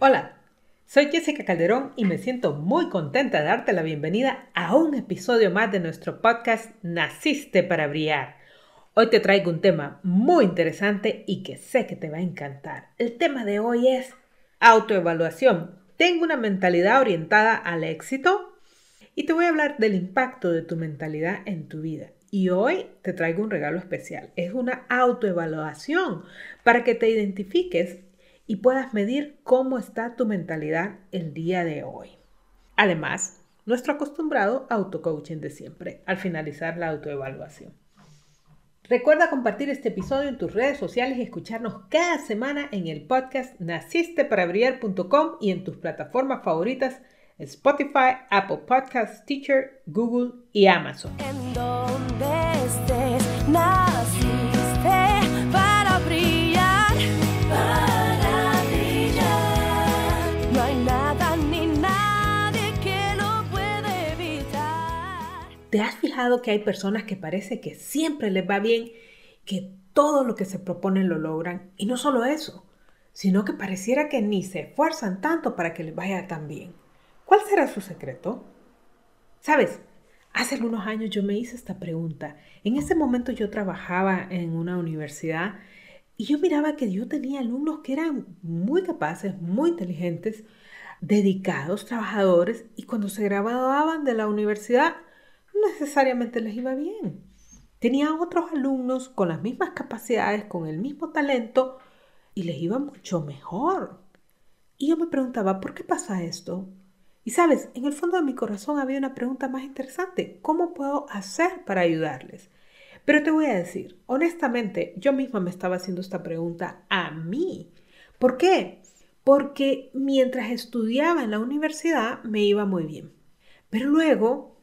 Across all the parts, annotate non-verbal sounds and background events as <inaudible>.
Hola, soy Jessica Calderón y me siento muy contenta de darte la bienvenida a un episodio más de nuestro podcast Naciste para Brillar. Hoy te traigo un tema muy interesante y que sé que te va a encantar. El tema de hoy es autoevaluación. Tengo una mentalidad orientada al éxito y te voy a hablar del impacto de tu mentalidad en tu vida. Y hoy te traigo un regalo especial. Es una autoevaluación para que te identifiques y puedas medir cómo está tu mentalidad el día de hoy. Además, nuestro acostumbrado auto-coaching de siempre al finalizar la autoevaluación. Recuerda compartir este episodio en tus redes sociales y escucharnos cada semana en el podcast nacisteparabrillar.com y en tus plataformas favoritas Spotify, Apple Podcasts, Teacher, Google y Amazon. ¿Te has fijado que hay personas que parece que siempre les va bien, que todo lo que se proponen lo logran? Y no solo eso, sino que pareciera que ni se esfuerzan tanto para que les vaya tan bien. ¿Cuál será su secreto? Sabes, hace algunos años yo me hice esta pregunta. En ese momento yo trabajaba en una universidad y yo miraba que yo tenía alumnos que eran muy capaces, muy inteligentes, dedicados, trabajadores, y cuando se graduaban de la universidad necesariamente les iba bien. Tenía otros alumnos con las mismas capacidades, con el mismo talento, y les iba mucho mejor. Y yo me preguntaba, ¿por qué pasa esto? Y sabes, en el fondo de mi corazón había una pregunta más interesante. ¿Cómo puedo hacer para ayudarles? Pero te voy a decir, honestamente, yo misma me estaba haciendo esta pregunta a mí. ¿Por qué? Porque mientras estudiaba en la universidad me iba muy bien. Pero luego,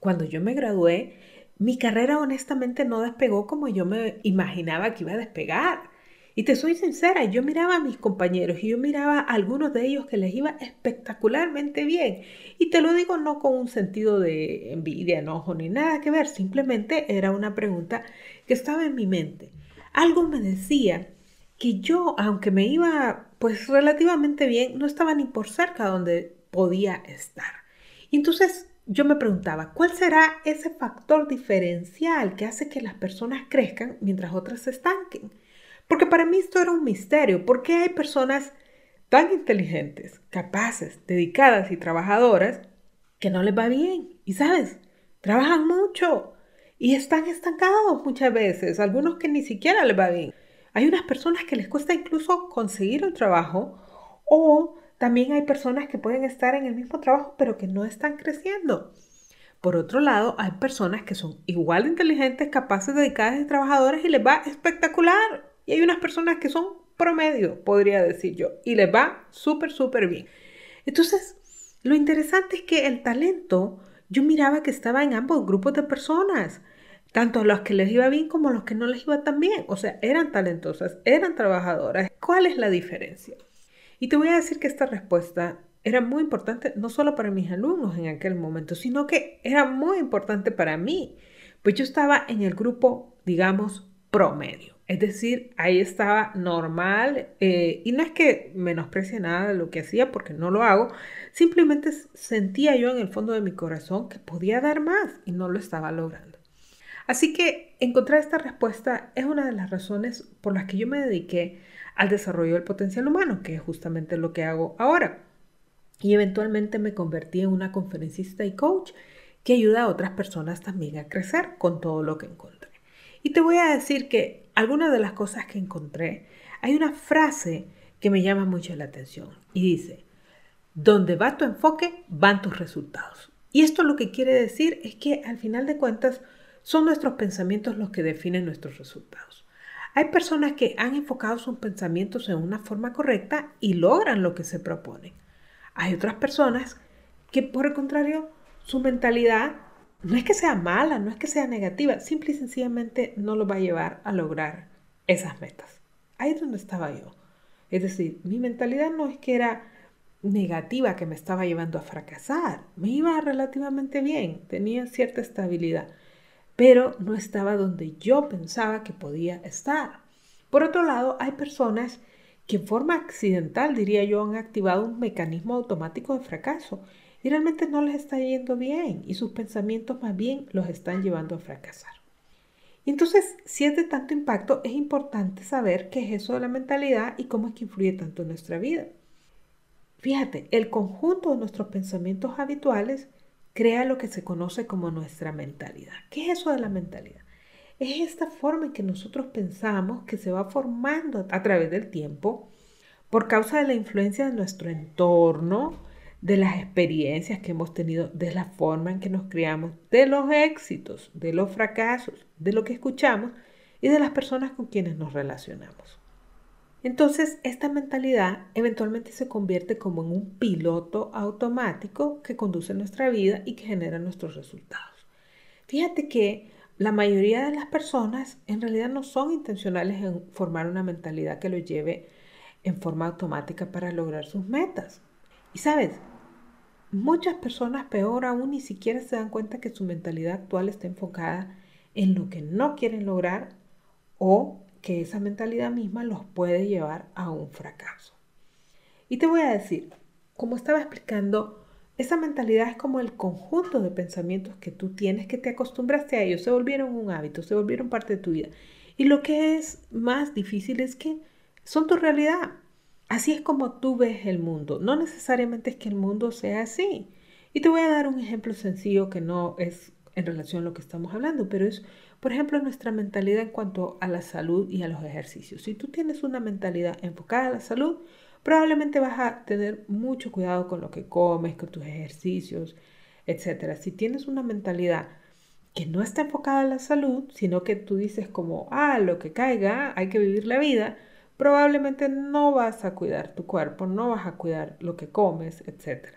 cuando yo me gradué, mi carrera honestamente no despegó como yo me imaginaba que iba a despegar. Y te soy sincera, yo miraba a mis compañeros y yo miraba a algunos de ellos que les iba espectacularmente bien. Y te lo digo no con un sentido de envidia, enojo ni nada que ver, simplemente era una pregunta que estaba en mi mente. Algo me decía que yo, aunque me iba pues relativamente bien, no estaba ni por cerca donde podía estar. Entonces yo me preguntaba, ¿cuál será ese factor diferencial que hace que las personas crezcan mientras otras se estanquen? Porque para mí esto era un misterio. ¿Por qué hay personas tan inteligentes, capaces, dedicadas y trabajadoras que no les va bien? Y sabes, trabajan mucho y están estancados muchas veces, algunos que ni siquiera les va bien. Hay unas personas que les cuesta incluso conseguir el trabajo o también hay personas que pueden estar en el mismo trabajo pero que no están creciendo. Por otro lado, hay personas que son igual de inteligentes, capaces, dedicadas y trabajadoras y les va espectacular. Y hay unas personas que son promedio, podría decir yo, y les va súper, súper bien. Entonces, lo interesante es que el talento, yo miraba que estaba en ambos grupos de personas, tanto a los que les iba bien como a los que no les iba tan bien. O sea, eran talentosas, eran trabajadoras. ¿Cuál es la diferencia? Y te voy a decir que esta respuesta era muy importante no solo para mis alumnos en aquel momento, sino que era muy importante para mí, pues yo estaba en el grupo, digamos, promedio. Es decir, ahí estaba normal eh, y no es que menosprecie nada de lo que hacía porque no lo hago, simplemente sentía yo en el fondo de mi corazón que podía dar más y no lo estaba logrando. Así que encontrar esta respuesta es una de las razones por las que yo me dediqué al desarrollo del potencial humano, que es justamente lo que hago ahora. Y eventualmente me convertí en una conferencista y coach que ayuda a otras personas también a crecer con todo lo que encontré. Y te voy a decir que algunas de las cosas que encontré, hay una frase que me llama mucho la atención y dice, donde va tu enfoque, van tus resultados. Y esto lo que quiere decir es que al final de cuentas, son nuestros pensamientos los que definen nuestros resultados. Hay personas que han enfocado sus pensamientos en una forma correcta y logran lo que se proponen. Hay otras personas que, por el contrario, su mentalidad no es que sea mala, no es que sea negativa, simple y sencillamente no lo va a llevar a lograr esas metas. Ahí es donde estaba yo. Es decir, mi mentalidad no es que era negativa que me estaba llevando a fracasar. Me iba relativamente bien, tenía cierta estabilidad, pero no estaba donde yo pensaba que podía estar. Por otro lado, hay personas que en forma accidental, diría yo, han activado un mecanismo automático de fracaso y realmente no les está yendo bien y sus pensamientos más bien los están llevando a fracasar. Entonces, si es de tanto impacto, es importante saber qué es eso de la mentalidad y cómo es que influye tanto en nuestra vida. Fíjate, el conjunto de nuestros pensamientos habituales crea lo que se conoce como nuestra mentalidad. ¿Qué es eso de la mentalidad? Es esta forma en que nosotros pensamos que se va formando a través del tiempo por causa de la influencia de nuestro entorno, de las experiencias que hemos tenido, de la forma en que nos criamos, de los éxitos, de los fracasos, de lo que escuchamos y de las personas con quienes nos relacionamos. Entonces, esta mentalidad eventualmente se convierte como en un piloto automático que conduce nuestra vida y que genera nuestros resultados. Fíjate que la mayoría de las personas en realidad no son intencionales en formar una mentalidad que lo lleve en forma automática para lograr sus metas. Y sabes, muchas personas peor aún ni siquiera se dan cuenta que su mentalidad actual está enfocada en lo que no quieren lograr o que esa mentalidad misma los puede llevar a un fracaso. Y te voy a decir, como estaba explicando, esa mentalidad es como el conjunto de pensamientos que tú tienes, que te acostumbraste a ellos, se volvieron un hábito, se volvieron parte de tu vida. Y lo que es más difícil es que son tu realidad. Así es como tú ves el mundo. No necesariamente es que el mundo sea así. Y te voy a dar un ejemplo sencillo que no es en relación a lo que estamos hablando, pero es por ejemplo, nuestra mentalidad en cuanto a la salud y a los ejercicios. Si tú tienes una mentalidad enfocada a la salud, probablemente vas a tener mucho cuidado con lo que comes, con tus ejercicios, etc. Si tienes una mentalidad que no está enfocada a la salud, sino que tú dices como, ah, lo que caiga, hay que vivir la vida, probablemente no vas a cuidar tu cuerpo, no vas a cuidar lo que comes, etc.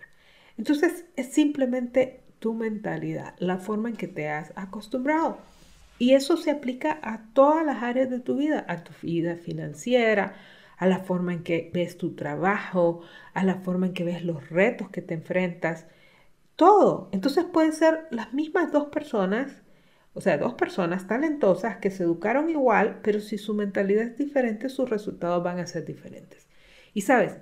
Entonces es simplemente tu mentalidad, la forma en que te has acostumbrado. Y eso se aplica a todas las áreas de tu vida, a tu vida financiera, a la forma en que ves tu trabajo, a la forma en que ves los retos que te enfrentas, todo. Entonces pueden ser las mismas dos personas, o sea, dos personas talentosas que se educaron igual, pero si su mentalidad es diferente, sus resultados van a ser diferentes. Y sabes,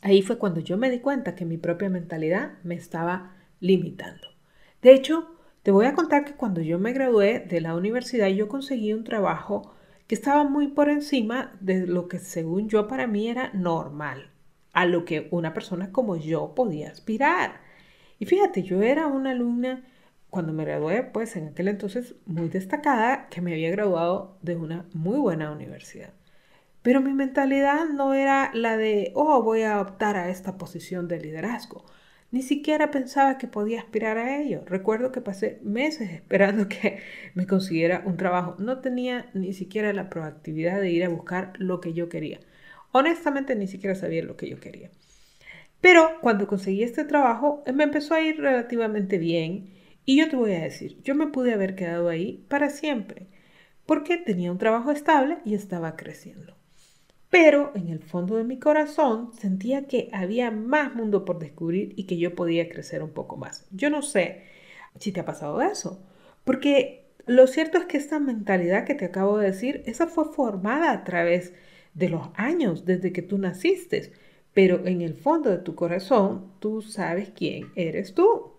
ahí fue cuando yo me di cuenta que mi propia mentalidad me estaba limitando. De hecho, te voy a contar que cuando yo me gradué de la universidad yo conseguí un trabajo que estaba muy por encima de lo que según yo para mí era normal, a lo que una persona como yo podía aspirar. Y fíjate, yo era una alumna cuando me gradué, pues en aquel entonces muy destacada, que me había graduado de una muy buena universidad. Pero mi mentalidad no era la de, oh, voy a optar a esta posición de liderazgo. Ni siquiera pensaba que podía aspirar a ello. Recuerdo que pasé meses esperando <laughs> que me consiguiera un trabajo. No tenía ni siquiera la proactividad de ir a buscar lo que yo quería. Honestamente ni siquiera sabía lo que yo quería. Pero cuando conseguí este trabajo me empezó a ir relativamente bien y yo te voy a decir, yo me pude haber quedado ahí para siempre porque tenía un trabajo estable y estaba creciendo. Pero en el fondo de mi corazón sentía que había más mundo por descubrir y que yo podía crecer un poco más. Yo no sé si te ha pasado eso, porque lo cierto es que esta mentalidad que te acabo de decir, esa fue formada a través de los años desde que tú naciste, pero en el fondo de tu corazón tú sabes quién eres tú.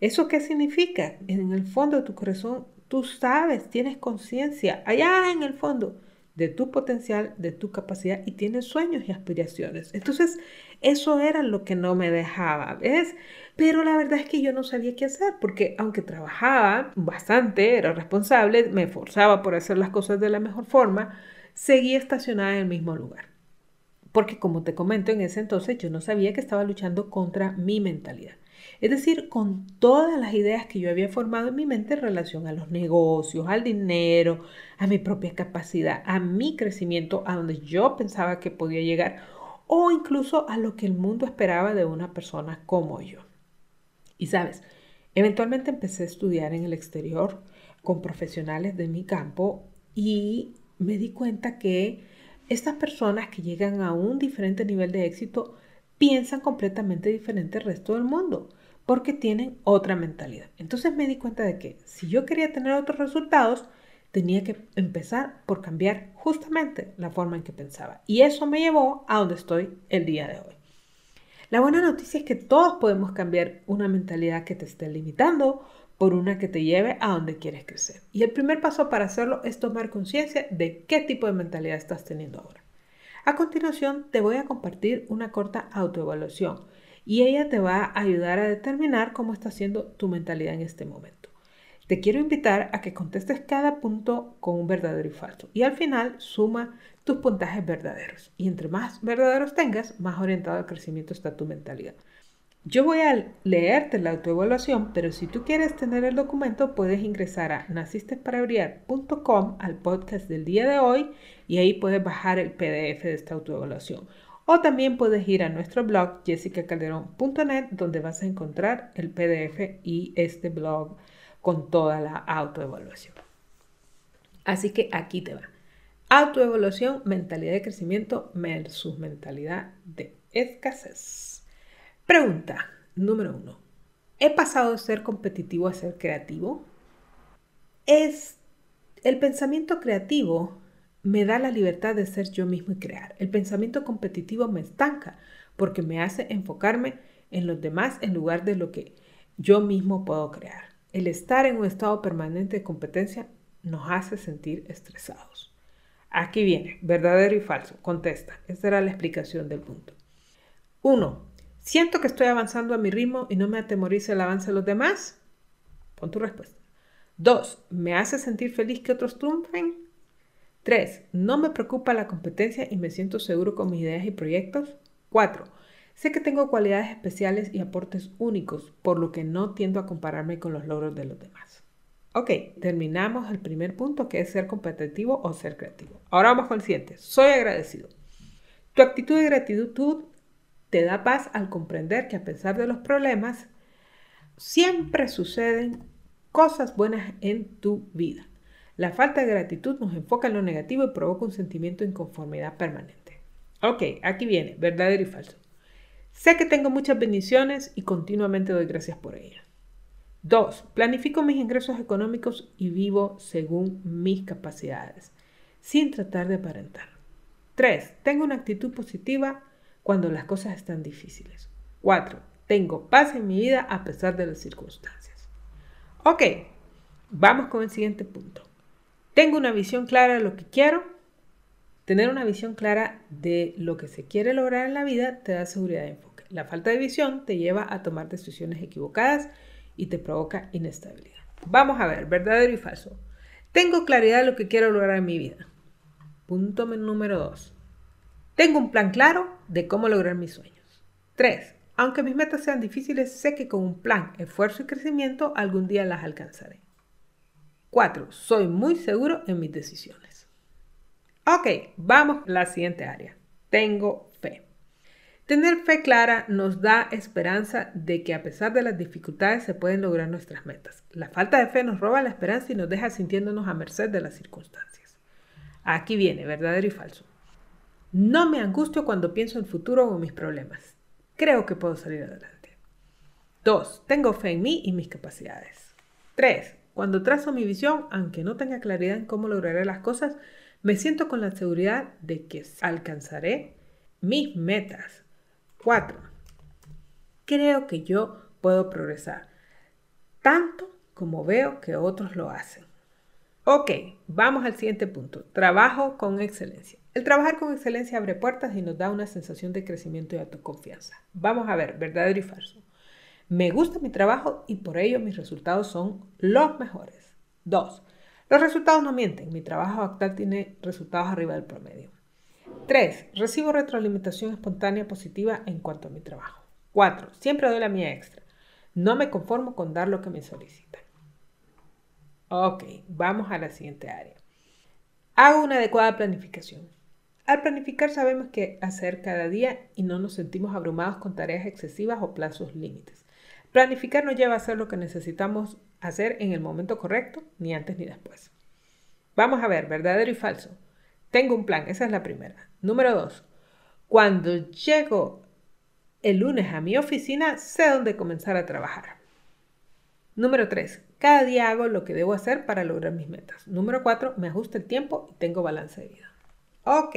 ¿Eso qué significa? En el fondo de tu corazón tú sabes, tienes conciencia, allá en el fondo de tu potencial, de tu capacidad y tienes sueños y aspiraciones. Entonces, eso era lo que no me dejaba, ¿ves? Pero la verdad es que yo no sabía qué hacer porque aunque trabajaba bastante, era responsable, me esforzaba por hacer las cosas de la mejor forma, seguía estacionada en el mismo lugar. Porque como te comento, en ese entonces yo no sabía que estaba luchando contra mi mentalidad. Es decir, con todas las ideas que yo había formado en mi mente en relación a los negocios, al dinero, a mi propia capacidad, a mi crecimiento, a donde yo pensaba que podía llegar o incluso a lo que el mundo esperaba de una persona como yo. Y sabes, eventualmente empecé a estudiar en el exterior con profesionales de mi campo y me di cuenta que estas personas que llegan a un diferente nivel de éxito piensan completamente diferente al resto del mundo porque tienen otra mentalidad. Entonces me di cuenta de que si yo quería tener otros resultados, tenía que empezar por cambiar justamente la forma en que pensaba. Y eso me llevó a donde estoy el día de hoy. La buena noticia es que todos podemos cambiar una mentalidad que te esté limitando por una que te lleve a donde quieres crecer. Y el primer paso para hacerlo es tomar conciencia de qué tipo de mentalidad estás teniendo ahora. A continuación, te voy a compartir una corta autoevaluación y ella te va a ayudar a determinar cómo está siendo tu mentalidad en este momento. Te quiero invitar a que contestes cada punto con un verdadero y falso y al final suma tus puntajes verdaderos. Y entre más verdaderos tengas, más orientado al crecimiento está tu mentalidad. Yo voy a leerte la autoevaluación, pero si tú quieres tener el documento, puedes ingresar a nacistesparabrillar.com al podcast del día de hoy y ahí puedes bajar el PDF de esta autoevaluación. O también puedes ir a nuestro blog jessicacalderón.net donde vas a encontrar el PDF y este blog con toda la autoevaluación. Así que aquí te va. Autoevaluación, mentalidad de crecimiento versus mentalidad de escasez. Pregunta número uno. ¿He pasado de ser competitivo a ser creativo? Es el pensamiento creativo me da la libertad de ser yo mismo y crear. El pensamiento competitivo me estanca porque me hace enfocarme en los demás en lugar de lo que yo mismo puedo crear. El estar en un estado permanente de competencia nos hace sentir estresados. Aquí viene, verdadero y falso. Contesta. Esta era la explicación del punto. 1. ¿Siento que estoy avanzando a mi ritmo y no me atemoriza el avance de los demás? Pon tu respuesta. 2. ¿Me hace sentir feliz que otros triunfen? 3. ¿No me preocupa la competencia y me siento seguro con mis ideas y proyectos? 4. Sé que tengo cualidades especiales y aportes únicos, por lo que no tiendo a compararme con los logros de los demás. Ok, terminamos el primer punto que es ser competitivo o ser creativo. Ahora vamos con el siguiente. Soy agradecido. Tu actitud de gratitud te da paz al comprender que a pesar de los problemas, siempre suceden cosas buenas en tu vida. La falta de gratitud nos enfoca en lo negativo y provoca un sentimiento de inconformidad permanente. Ok, aquí viene, verdadero y falso. Sé que tengo muchas bendiciones y continuamente doy gracias por ellas. 2. Planifico mis ingresos económicos y vivo según mis capacidades, sin tratar de aparentar. 3. Tengo una actitud positiva cuando las cosas están difíciles. 4. Tengo paz en mi vida a pesar de las circunstancias. Ok, vamos con el siguiente punto. Tengo una visión clara de lo que quiero. Tener una visión clara de lo que se quiere lograr en la vida te da seguridad de enfoque. La falta de visión te lleva a tomar decisiones equivocadas y te provoca inestabilidad. Vamos a ver, verdadero y falso. Tengo claridad de lo que quiero lograr en mi vida. Punto número 2. Tengo un plan claro de cómo lograr mis sueños. 3. Aunque mis metas sean difíciles, sé que con un plan, esfuerzo y crecimiento algún día las alcanzaré. 4. Soy muy seguro en mis decisiones. Ok, vamos a la siguiente área. Tengo fe. Tener fe clara nos da esperanza de que a pesar de las dificultades se pueden lograr nuestras metas. La falta de fe nos roba la esperanza y nos deja sintiéndonos a merced de las circunstancias. Aquí viene, verdadero y falso. No me angustio cuando pienso en el futuro o mis problemas. Creo que puedo salir adelante. 2. Tengo fe en mí y mis capacidades. 3. Cuando trazo mi visión, aunque no tenga claridad en cómo lograré las cosas, me siento con la seguridad de que alcanzaré mis metas. 4. Creo que yo puedo progresar, tanto como veo que otros lo hacen. Ok, vamos al siguiente punto. Trabajo con excelencia. El trabajar con excelencia abre puertas y nos da una sensación de crecimiento y autoconfianza. Vamos a ver, verdadero y falso. Me gusta mi trabajo y por ello mis resultados son los mejores. 2. Los resultados no mienten. Mi trabajo actual tiene resultados arriba del promedio. 3. Recibo retroalimentación espontánea positiva en cuanto a mi trabajo. 4. Siempre doy la mía extra. No me conformo con dar lo que me solicitan. Ok, vamos a la siguiente área. Hago una adecuada planificación. Al planificar sabemos qué hacer cada día y no nos sentimos abrumados con tareas excesivas o plazos límites. Planificar no lleva a hacer lo que necesitamos hacer en el momento correcto, ni antes ni después. Vamos a ver, verdadero y falso. Tengo un plan, esa es la primera. Número dos, cuando llego el lunes a mi oficina, sé dónde comenzar a trabajar. Número 3. Cada día hago lo que debo hacer para lograr mis metas. Número 4. Me ajusta el tiempo y tengo balance de vida. Ok,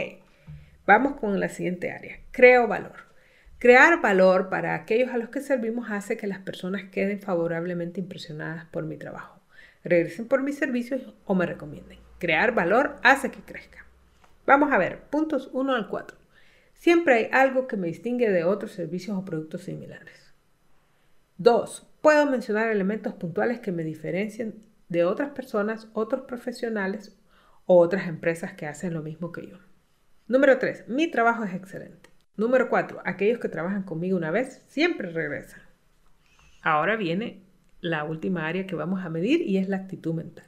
vamos con la siguiente área. Creo valor. Crear valor para aquellos a los que servimos hace que las personas queden favorablemente impresionadas por mi trabajo, regresen por mis servicios o me recomienden. Crear valor hace que crezca. Vamos a ver, puntos 1 al 4. Siempre hay algo que me distingue de otros servicios o productos similares. 2. Puedo mencionar elementos puntuales que me diferencian de otras personas, otros profesionales o otras empresas que hacen lo mismo que yo. Número 3. Mi trabajo es excelente. Número 4. Aquellos que trabajan conmigo una vez siempre regresan. Ahora viene la última área que vamos a medir y es la actitud mental.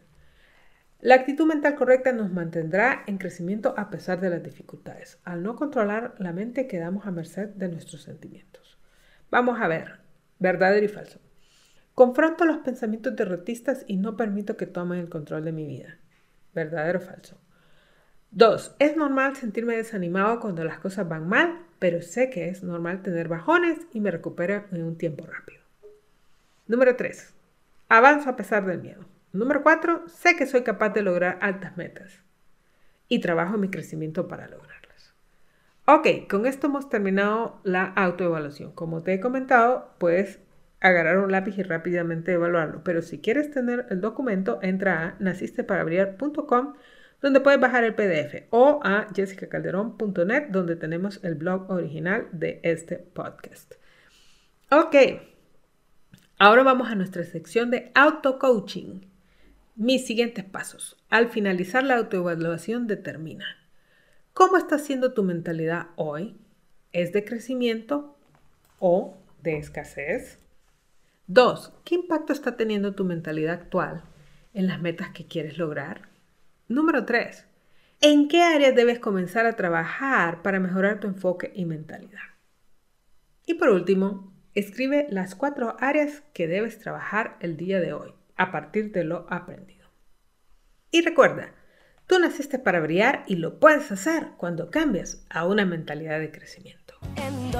La actitud mental correcta nos mantendrá en crecimiento a pesar de las dificultades. Al no controlar la mente quedamos a merced de nuestros sentimientos. Vamos a ver, verdadero y falso. Confronto los pensamientos derrotistas y no permito que tomen el control de mi vida. Verdadero o falso. 2. Es normal sentirme desanimado cuando las cosas van mal, pero sé que es normal tener bajones y me recupero en un tiempo rápido. Número 3. Avanzo a pesar del miedo. Número 4. Sé que soy capaz de lograr altas metas y trabajo en mi crecimiento para lograrlas. Ok, con esto hemos terminado la autoevaluación. Como te he comentado, puedes agarrar un lápiz y rápidamente evaluarlo, pero si quieres tener el documento, entra a nacisteparabrillar.com donde puedes bajar el PDF o a jessicacalderón.net donde tenemos el blog original de este podcast. Ok, ahora vamos a nuestra sección de auto-coaching. Mis siguientes pasos. Al finalizar la autoevaluación determina cómo está siendo tu mentalidad hoy. ¿Es de crecimiento o de escasez? 2. ¿Qué impacto está teniendo tu mentalidad actual en las metas que quieres lograr? Número 3. ¿En qué áreas debes comenzar a trabajar para mejorar tu enfoque y mentalidad? Y por último, escribe las cuatro áreas que debes trabajar el día de hoy a partir de lo aprendido. Y recuerda, tú naciste para brillar y lo puedes hacer cuando cambias a una mentalidad de crecimiento. En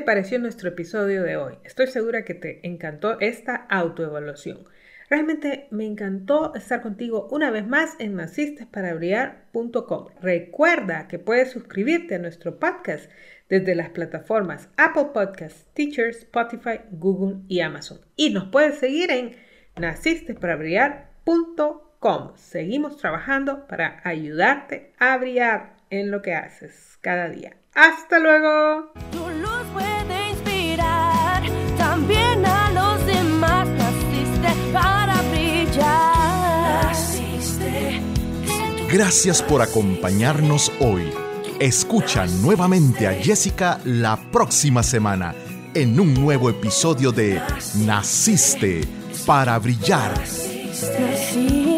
te pareció nuestro episodio de hoy? Estoy segura que te encantó esta autoevaluación. Realmente me encantó estar contigo una vez más en nacistesparabrillar.com. Recuerda que puedes suscribirte a nuestro podcast desde las plataformas Apple Podcasts, Teachers, Spotify, Google y Amazon. Y nos puedes seguir en nacistesparabrillar.com. Seguimos trabajando para ayudarte a brillar en lo que haces cada día. ¡Hasta luego! Tu luz puede inspirar también a los demás. Naciste para brillar. Naciste. Gracias por acompañarnos hoy. Escucha nuevamente a Jessica la próxima semana en un nuevo episodio de Naciste para brillar. Naciste.